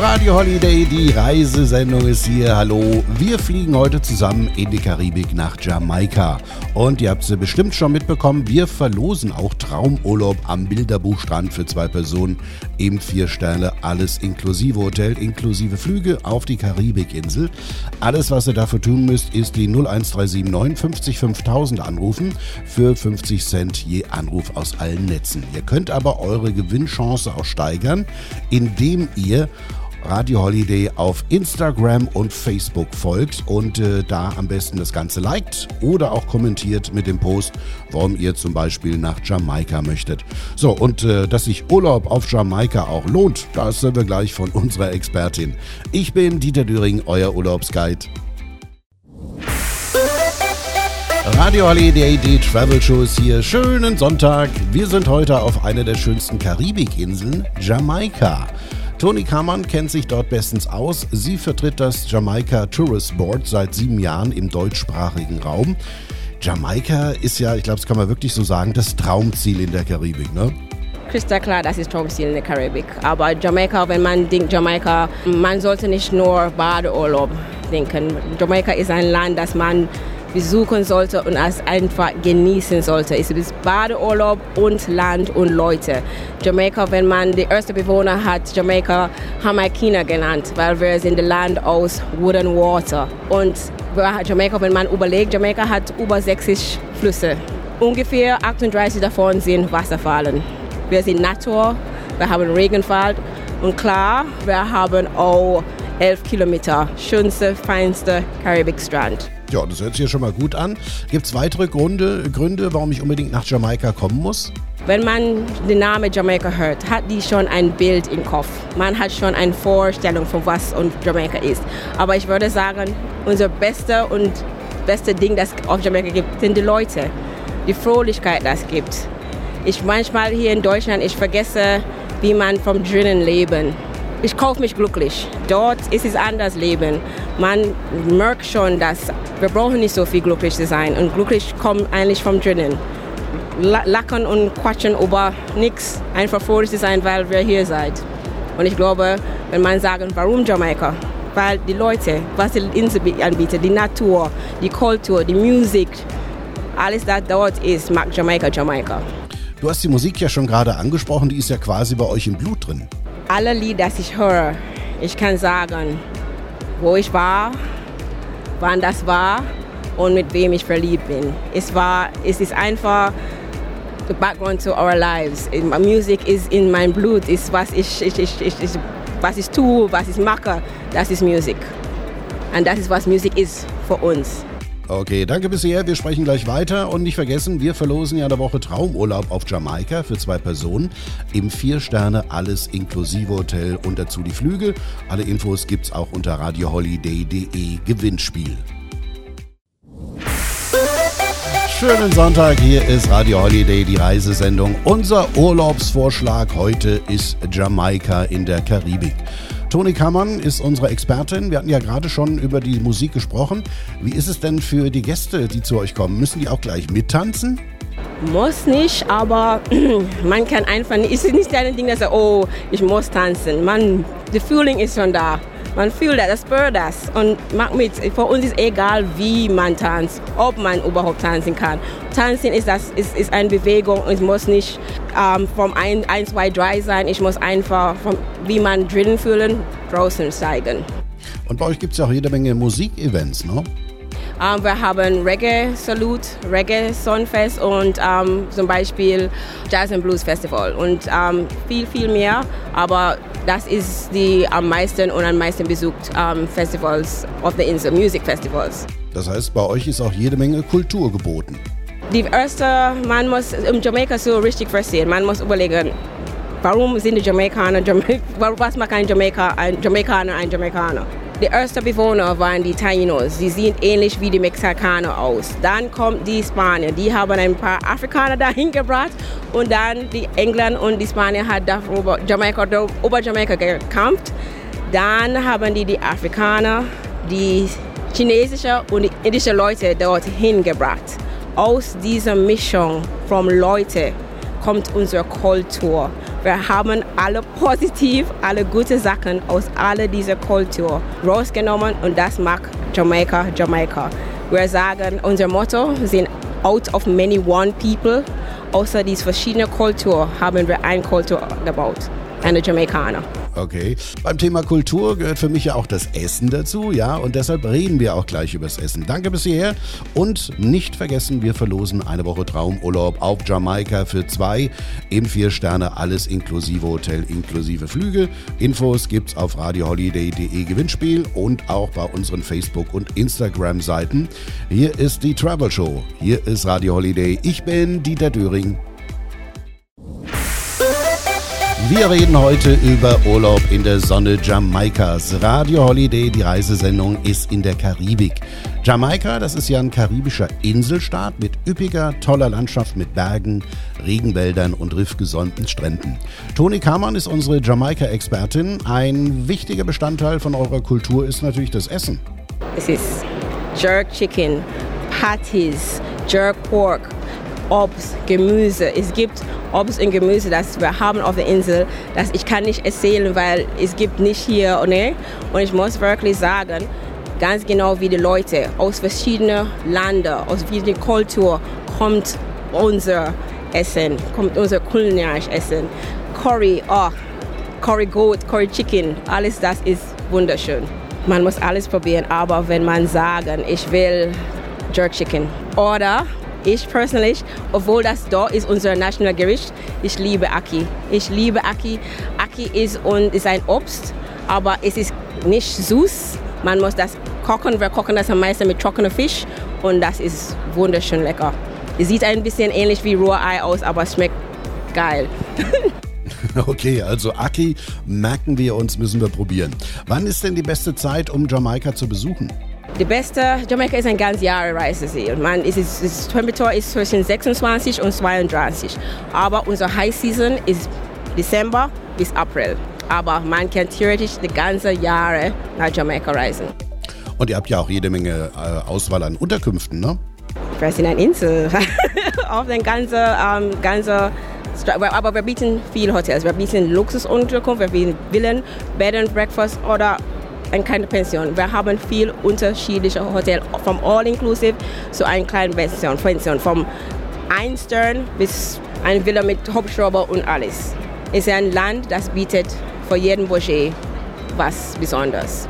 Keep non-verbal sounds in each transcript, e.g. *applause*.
Radio Holiday, die Reisesendung ist hier. Hallo, wir fliegen heute zusammen in die Karibik nach Jamaika. Und ihr habt es bestimmt schon mitbekommen, wir verlosen auch Traumurlaub am Bilderbuchstrand für zwei Personen im Vier-Sterne, alles inklusive Hotel, inklusive Flüge auf die Karibikinsel. Alles, was ihr dafür tun müsst, ist die 01379 50 5000 anrufen für 50 Cent je Anruf aus allen Netzen. Ihr könnt aber eure Gewinnchance auch steigern, indem ihr Radio Holiday auf Instagram und Facebook folgt und äh, da am besten das Ganze liked oder auch kommentiert mit dem Post, warum ihr zum Beispiel nach Jamaika möchtet. So, und äh, dass sich Urlaub auf Jamaika auch lohnt, das sind wir gleich von unserer Expertin. Ich bin Dieter Düring, euer Urlaubsguide. Radio Holiday, die Travel Show ist hier. Schönen Sonntag. Wir sind heute auf einer der schönsten Karibikinseln, Jamaika. Toni Kamann kennt sich dort bestens aus. Sie vertritt das Jamaika Tourist Board seit sieben Jahren im deutschsprachigen Raum. Jamaika ist ja, ich glaube, das kann man wirklich so sagen, das Traumziel in der Karibik, ne? Klar, das ist Traumziel in der Karibik. Aber Jamaika, wenn man denkt Jamaika, man sollte nicht nur Badeurlaub denken. Jamaika ist ein Land, das man besuchen sollte und es einfach genießen sollte. Es ist Badeurlaub und Land und Leute. Jamaika, wenn man die ersten Bewohner hat, Jamaika Jamaikiner genannt, weil wir sind ein Land aus Wood and Water. Und Jamaika, wenn man überlegt, Jamaika hat über 60 Flüsse. Ungefähr 38 davon sind Wasserfallen. Wir sind Natur, wir haben Regenfall und klar, wir haben auch 11 Kilometer schönste, feinste Karibikstrand. Ja, das hört sich ja schon mal gut an. Gibt es weitere Gründe, Gründe, warum ich unbedingt nach Jamaika kommen muss? Wenn man den Namen Jamaika hört, hat die schon ein Bild im Kopf. Man hat schon eine Vorstellung von was und Jamaika ist. Aber ich würde sagen, unser beste und beste Ding, das es auf Jamaika gibt, sind die Leute. Die Fröhlichkeit, das gibt. Ich manchmal hier in Deutschland, ich vergesse, wie man vom drinnen leben ich kaufe mich glücklich. Dort ist es anders Leben. Man merkt schon, dass wir brauchen nicht so viel glücklich zu sein. Und glücklich kommt eigentlich vom drinnen. Lachen und quatschen über nichts. Einfach froh zu sein, weil wir hier seid. Und ich glaube, wenn man sagen, warum Jamaika? Weil die Leute, was die Insel anbietet, die Natur, die Kultur, die Musik, alles, das dort ist, macht Jamaika Jamaika. Du hast die Musik ja schon gerade angesprochen, die ist ja quasi bei euch im Blut drin alle Lieder, die ich höre, ich kann sagen, wo ich war, wann das war und mit wem ich verliebt bin. Es, war, es ist einfach the background to our lives. Music ist in mein Blut, ist was ich, ich, ich, ich, was ich tue, was ich mache, das ist Musik. Und das ist, was Musik ist für uns. Okay, danke bisher. Wir sprechen gleich weiter. Und nicht vergessen, wir verlosen ja der Woche Traumurlaub auf Jamaika für zwei Personen im Vier-Sterne alles inklusive Hotel und dazu die Flüge. Alle Infos gibt's auch unter radioholiday.de Gewinnspiel. Schönen Sonntag, hier ist Radio Holiday, die Reisesendung. Unser Urlaubsvorschlag heute ist Jamaika in der Karibik. Toni Kammann ist unsere Expertin. Wir hatten ja gerade schon über die Musik gesprochen. Wie ist es denn für die Gäste, die zu euch kommen? Müssen die auch gleich mittanzen? Muss nicht, aber *clears throat* man kann einfach nicht. Es ist nicht ein Ding, dass oh, ich muss tanzen. Man, the feeling ist schon da. Man fühlt das, spürt das und macht mit. Für uns ist egal, wie man tanzt, ob man überhaupt tanzen kann. Tanzen ist, das, ist, ist eine Bewegung. Es muss nicht ähm, vom 1, 2, 3 sein. Ich muss einfach, vom, wie man drinnen fühlen, draußen zeigen. Und bei euch gibt es ja auch jede Menge Musikevents, ne? Ähm, wir haben Reggae Salute, Reggae Songfest und ähm, zum Beispiel Jazz and Blues Festival und ähm, viel, viel mehr. Aber das ist die am meisten und am meisten besucht Festivals auf der Insel, Music Festivals. Das heißt, bei euch ist auch jede Menge Kultur geboten. Die erste, man muss in Jamaika so richtig verstehen. Man muss überlegen, warum sind die Jamaikaner, Jamaik *laughs* was Jamaika, ein Jamaikaner ein Jamaikaner? Die ersten Bewohner waren die Tainos. Sie sehen ähnlich wie die Mexikaner aus. Dann kommt die Spanier. Die haben ein paar Afrikaner *laughs* dahin gebracht. Und dann die Engländer und die Spanier haben darüber Jamaika, über Jamaika gekämpft. Dann haben die die Afrikaner, die chinesischen und die indischen Leute dorthin gebracht. Aus dieser Mischung von Leuten kommt unsere Kultur. Wir haben alle positiv, alle gute Sachen aus all dieser Kultur rausgenommen und das macht Jamaika Jamaika. Wir sagen, unser Motto sind out of many one people. Außer diese verschiedenen Kulturen haben wir eine Kultur gebaut, eine Jamaikaner. Okay. Beim Thema Kultur gehört für mich ja auch das Essen dazu, ja, und deshalb reden wir auch gleich über das Essen. Danke bis hierher und nicht vergessen, wir verlosen eine Woche Traumurlaub auf Jamaika für zwei im Vier-Sterne, alles inklusive Hotel, inklusive Flüge. Infos gibt's auf radioholiday.de Gewinnspiel und auch bei unseren Facebook- und Instagram-Seiten. Hier ist die Travel Show. Hier ist Radio Holiday. Ich bin Dieter Döring. Wir reden heute über Urlaub in der Sonne Jamaikas. Radio Holiday, die Reisesendung, ist in der Karibik. Jamaika, das ist ja ein karibischer Inselstaat mit üppiger, toller Landschaft mit Bergen, Regenwäldern und riffgesäumten Stränden. Toni Kamann ist unsere Jamaika-Expertin. Ein wichtiger Bestandteil von eurer Kultur ist natürlich das Essen. Es ist Jerk Chicken, Patties, Jerk Pork, Obst, Gemüse. Es gibt Obst und Gemüse, das wir haben auf der Insel, das ich kann nicht erzählen, weil es gibt nicht hier. Ne? Und ich muss wirklich sagen, ganz genau wie die Leute aus verschiedenen Ländern, aus verschiedenen Kulturen kommt unser Essen, kommt unser kulinarisches Essen. Curry, oh, Curry Goat, Curry Chicken, alles das ist wunderschön. Man muss alles probieren, aber wenn man sagen, ich will Jerk Chicken oder ich persönlich, obwohl das da ist unser Nationalgericht, ich liebe Aki. Ich liebe Aki. Aki ist, und, ist ein Obst, aber es ist nicht süß. Man muss das kochen. Wir kochen das am meisten mit trockenem Fisch und das ist wunderschön lecker. Es sieht ein bisschen ähnlich wie Rohrei aus, aber es schmeckt geil. *laughs* Okay, also Aki merken wir uns, müssen wir probieren. Wann ist denn die beste Zeit, um Jamaika zu besuchen? Die beste, Jamaika ist ein ganz Jahr Reisesee. Man, es ist, das Temperatur ist zwischen 26 und 32. Aber unsere High Season ist Dezember bis April. Aber man kann theoretisch die ganze Jahre nach Jamaika reisen. Und ihr habt ja auch jede Menge äh, Auswahl an Unterkünften, ne? Wir sind eine Insel. *laughs* Auf den ganzen, ähm, ganzen aber wir bieten viele Hotels. Wir bieten Luxusunterkunft, wir bieten Villen, Bed and Breakfast oder und keine Pension. Wir haben viel unterschiedliche Hotels, vom All-Inclusive zu einer kleinen Pension, Pension vom ein Stern bis eine Villa mit Hubschrauber und alles. Es ist ein Land, das bietet für jeden Budget was Besonderes.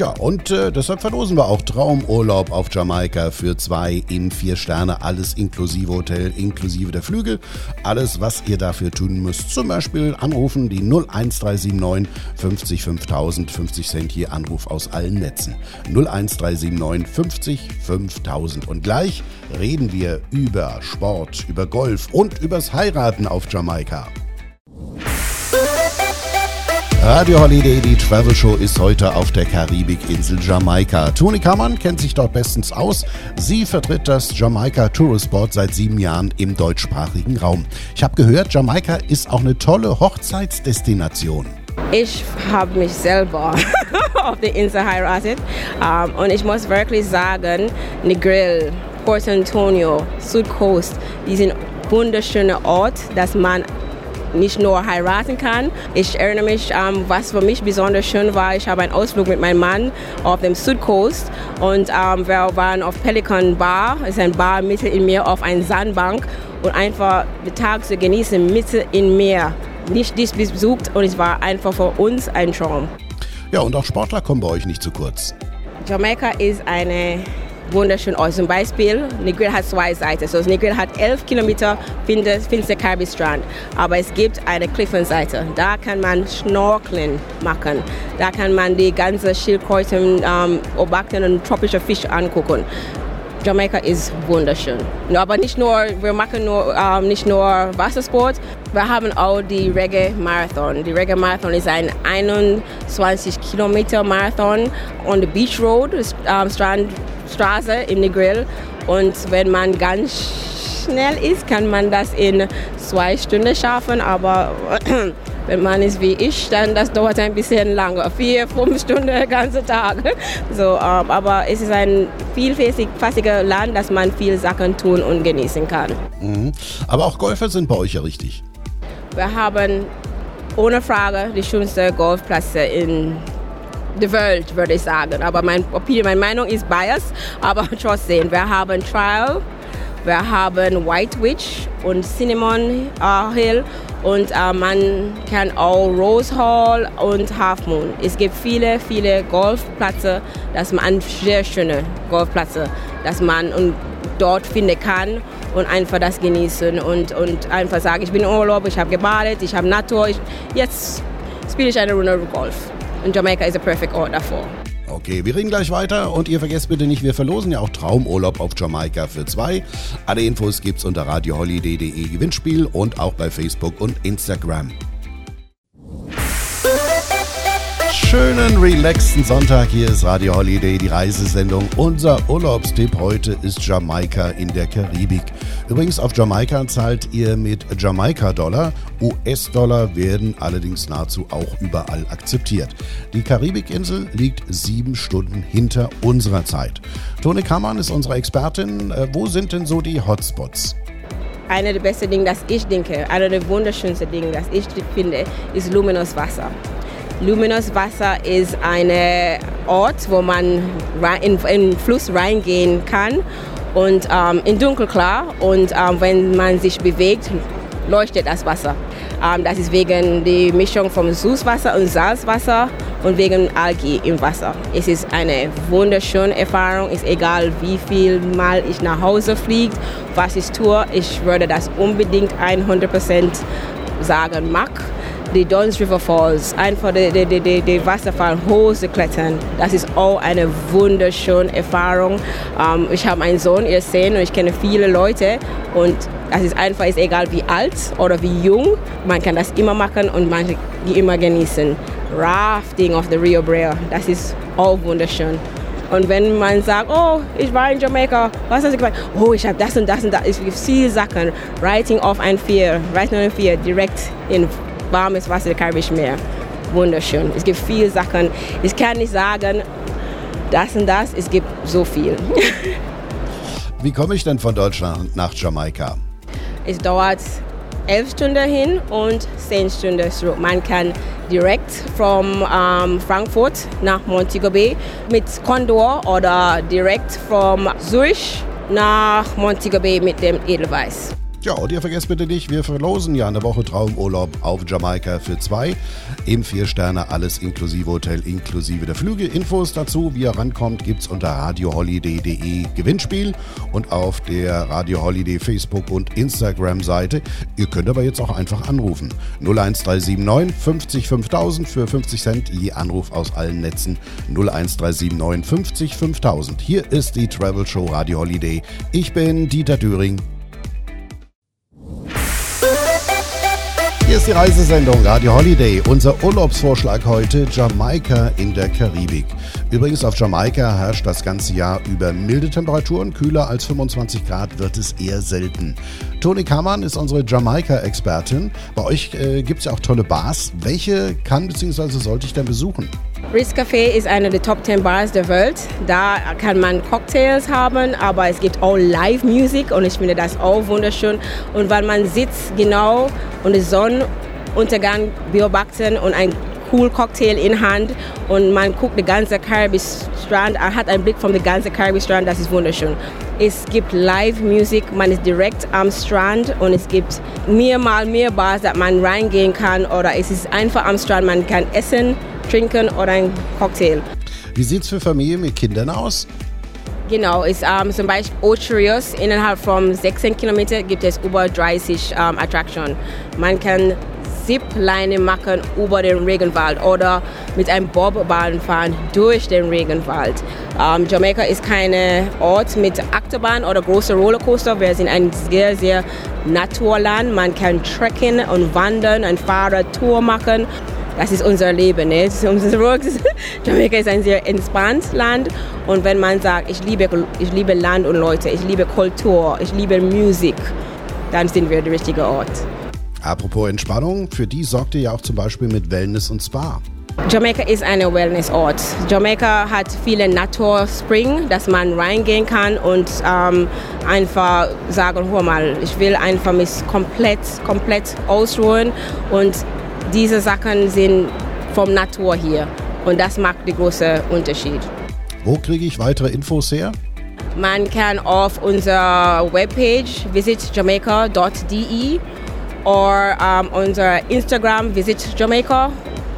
Tja, und äh, deshalb verlosen wir auch Traumurlaub auf Jamaika für zwei im Vier-Sterne, alles inklusive Hotel, inklusive der Flüge. Alles, was ihr dafür tun müsst, zum Beispiel anrufen, die 01379 50 5000, 50 Cent hier Anruf aus allen Netzen. 01379 50 5000. Und gleich reden wir über Sport, über Golf und übers Heiraten auf Jamaika. Radio Holiday, die Travel Show, ist heute auf der Karibikinsel Jamaika. Toni Kammann kennt sich dort bestens aus. Sie vertritt das Jamaika Tourist Board seit sieben Jahren im deutschsprachigen Raum. Ich habe gehört, Jamaika ist auch eine tolle Hochzeitsdestination. Ich habe mich selber *laughs* auf der Insel heiratet um, und ich muss wirklich sagen, Negril, Port Antonio, Südcoast, die sind wunderschöne Orte, dass man nicht nur heiraten kann. Ich erinnere mich, ähm, was für mich besonders schön war, ich habe einen Ausflug mit meinem Mann auf dem Südcoast und ähm, wir waren auf Pelican Bar, es ist ein Bar mitten im Meer auf einer Sandbank und einfach den Tag zu genießen mitten im Meer. Nicht dies besucht und es war einfach für uns ein Traum. Ja, und auch Sportler kommen bei euch nicht zu kurz. Jamaika ist eine wunderschön aus. Zum Beispiel, Negril hat zwei Seiten. So, Negril hat elf Kilometer finster Karibstrand, aber es gibt eine Kliffenseite. Da kann man Schnorkeln machen. Da kann man die ganze Schildkröten ähm, beobachten und tropische Fische angucken. Jamaika ist wunderschön. Aber nicht nur, wir machen nur, ähm, nicht nur Wassersport, wir haben auch die Reggae Marathon. Die Reggae Marathon ist ein 21 Kilometer Marathon on the Beach Road, ähm, Strand, Straße in Negril. Und wenn man ganz schnell ist, kann man das in zwei Stunden schaffen. Aber *clears throat* wenn man ist wie ich, dann das dauert ein bisschen länger. Vier, fünf Stunden *laughs* den ganzen Tag. So, ähm, aber es ist ein vielfältiges Land, dass man viel Sachen tun und genießen kann. Mhm. Aber auch Golfer sind bei euch ja richtig. Wir haben ohne Frage die schönste Golfplätze in der Welt, würde ich sagen. Aber mein Opinion, meine Meinung ist bias, aber *laughs* trotzdem, wir haben Trial, wir haben White Witch und Cinnamon uh, Hill und uh, man kann auch Rose Hall und Half Moon. Es gibt viele, viele Golfplätze, dass man sehr schöne Golfplätze, dass man dort finden kann und einfach das genießen und, und einfach sagen, ich bin in Urlaub, ich habe gebadet, ich habe Natur, ich, jetzt spiele ich eine Runde Golf. Und Jamaika ist ein perfect Ort davor. Okay, wir reden gleich weiter und ihr vergesst bitte nicht, wir verlosen ja auch Traumurlaub auf Jamaika für zwei. Alle Infos gibt's unter radioholiday.de Gewinnspiel und auch bei Facebook und Instagram. Schönen, relaxten Sonntag. Hier ist Radio Holiday, die Reisesendung. Unser Urlaubstipp heute ist Jamaika in der Karibik. Übrigens, auf Jamaika zahlt ihr mit Jamaika-Dollar. US-Dollar werden allerdings nahezu auch überall akzeptiert. Die Karibikinsel liegt sieben Stunden hinter unserer Zeit. Tone Kammann ist unsere Expertin. Äh, wo sind denn so die Hotspots? Einer der besten Dinge, das ich denke, einer der wunderschönsten Dinge, das ich finde, ist Luminous Wasser. Luminous Wasser ist ein Ort, wo man in den Fluss reingehen kann und ähm, in dunkelklar und ähm, wenn man sich bewegt, leuchtet das Wasser. Ähm, das ist wegen der Mischung von Süßwasser und Salzwasser und wegen Algen im Wasser. Es ist eine wunderschöne Erfahrung. Ist egal, wie viel Mal ich nach Hause fliege, was ich tue. Ich würde das unbedingt 100% sagen mag die Dons River Falls, einfach die, die, die, die Wasserfall hoch zu klettern. Das ist auch eine wunderschöne Erfahrung. Ähm, ich habe einen Sohn, ihr seht, und ich kenne viele Leute und das ist einfach, ist egal wie alt oder wie jung, man kann das immer machen und man kann die immer genießen. Rafting auf der Rio Brea, das ist auch wunderschön. Und wenn man sagt, oh, ich war in Jamaika, was hast du gemacht? Oh, ich habe das und das und das. Es gibt viele Sachen. Writing auf ein Vier, Writing auf ein Vier, direkt in warmes Wasser, Karibische Meer. Wunderschön. Es gibt viele Sachen. Ich kann nicht sagen, das und das, es gibt so viel. *laughs* Wie komme ich denn von Deutschland nach Jamaika? Es dauert elf Stunden hin und zehn Stunden zurück. Man kann direkt von ähm, Frankfurt nach Montego Bay mit Condor oder direkt von Zurich nach Montego Bay mit dem Edelweiss. Ja, und ihr vergesst bitte nicht, wir verlosen ja eine Woche Traumurlaub auf Jamaika für zwei. Im Vier-Sterne, alles inklusive Hotel, inklusive der Flüge. Infos dazu, wie ihr rankommt, gibt's unter radioholiday.de Gewinnspiel und auf der Radio Holiday Facebook und Instagram Seite. Ihr könnt aber jetzt auch einfach anrufen. 01379 50 5000 für 50 Cent je Anruf aus allen Netzen. 01379 50 5000. Hier ist die Travel Show Radio Holiday. Ich bin Dieter Düring. Hier ist die Reisesendung Radio Holiday. Unser Urlaubsvorschlag heute Jamaika in der Karibik. Übrigens auf Jamaika herrscht das ganze Jahr über milde Temperaturen. Kühler als 25 Grad wird es eher selten. Toni Kammann ist unsere Jamaika-Expertin. Bei euch äh, gibt es ja auch tolle Bars. Welche kann bzw. sollte ich denn besuchen? Ritz Café ist eine der Top 10 Bars der Welt. Da kann man Cocktails haben, aber es gibt auch Live-Musik und ich finde das auch wunderschön. Und weil man sitzt genau und die Sonnenuntergang beobachten und ein cool Cocktail in Hand und man guckt den ganzen Karibik-Strand, hat einen Blick vom ganzen Karibik-Strand, das ist wunderschön. Es gibt Live-Musik, man ist direkt am Strand und es gibt mehrmal mehr Bars, dass man reingehen kann oder es ist einfach am Strand, man kann essen, trinken oder ein Cocktail. Wie sieht es für Familien mit Kindern aus? Genau, ist ähm, zum Beispiel Ocherios. Innerhalb von 16 Kilometern gibt es über 30 ähm, Attraktionen. Man kann Zipline machen über den Regenwald oder mit einem Bobbahn fahren durch den Regenwald. Ähm, Jamaika ist kein Ort mit Achterbahn oder großer Rollercoaster. Wir sind ein sehr, sehr Naturland. Man kann trekken und wandern, eine Fahrradtour machen das ist unser Leben. Ne? Das ist unser *laughs* Jamaika ist ein sehr entspanntes Land und wenn man sagt, ich liebe, ich liebe Land und Leute, ich liebe Kultur, ich liebe Musik, dann sind wir der richtige Ort. Apropos Entspannung, für die sorgt ihr ja auch zum Beispiel mit Wellness und Spa. Jamaika ist ein Wellnessort. Jamaika hat viele Naturspring, dass man reingehen kann und ähm, einfach sagen, hör mal, ich will einfach mich komplett, komplett ausruhen und diese Sachen sind vom Natur hier. Und das macht den großen Unterschied. Wo kriege ich weitere Infos her? Man kann auf unserer Webpage visitjamaica.de oder um, unser Instagram Visit Jamaica,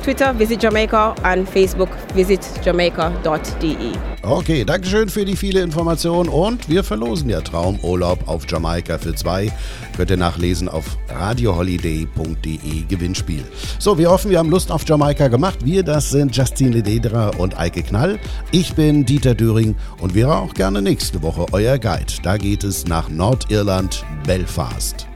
Twitter Visit Jamaica und Facebook visitjamaica.de. Okay, Dankeschön für die viele Informationen und wir verlosen ja Traumurlaub auf Jamaika für zwei. Könnt ihr nachlesen auf radioholiday.de Gewinnspiel. So, wir hoffen, wir haben Lust auf Jamaika gemacht. Wir, das sind Justine Lededra und Eike Knall. Ich bin Dieter Döring und wäre auch gerne nächste Woche euer Guide. Da geht es nach Nordirland, Belfast.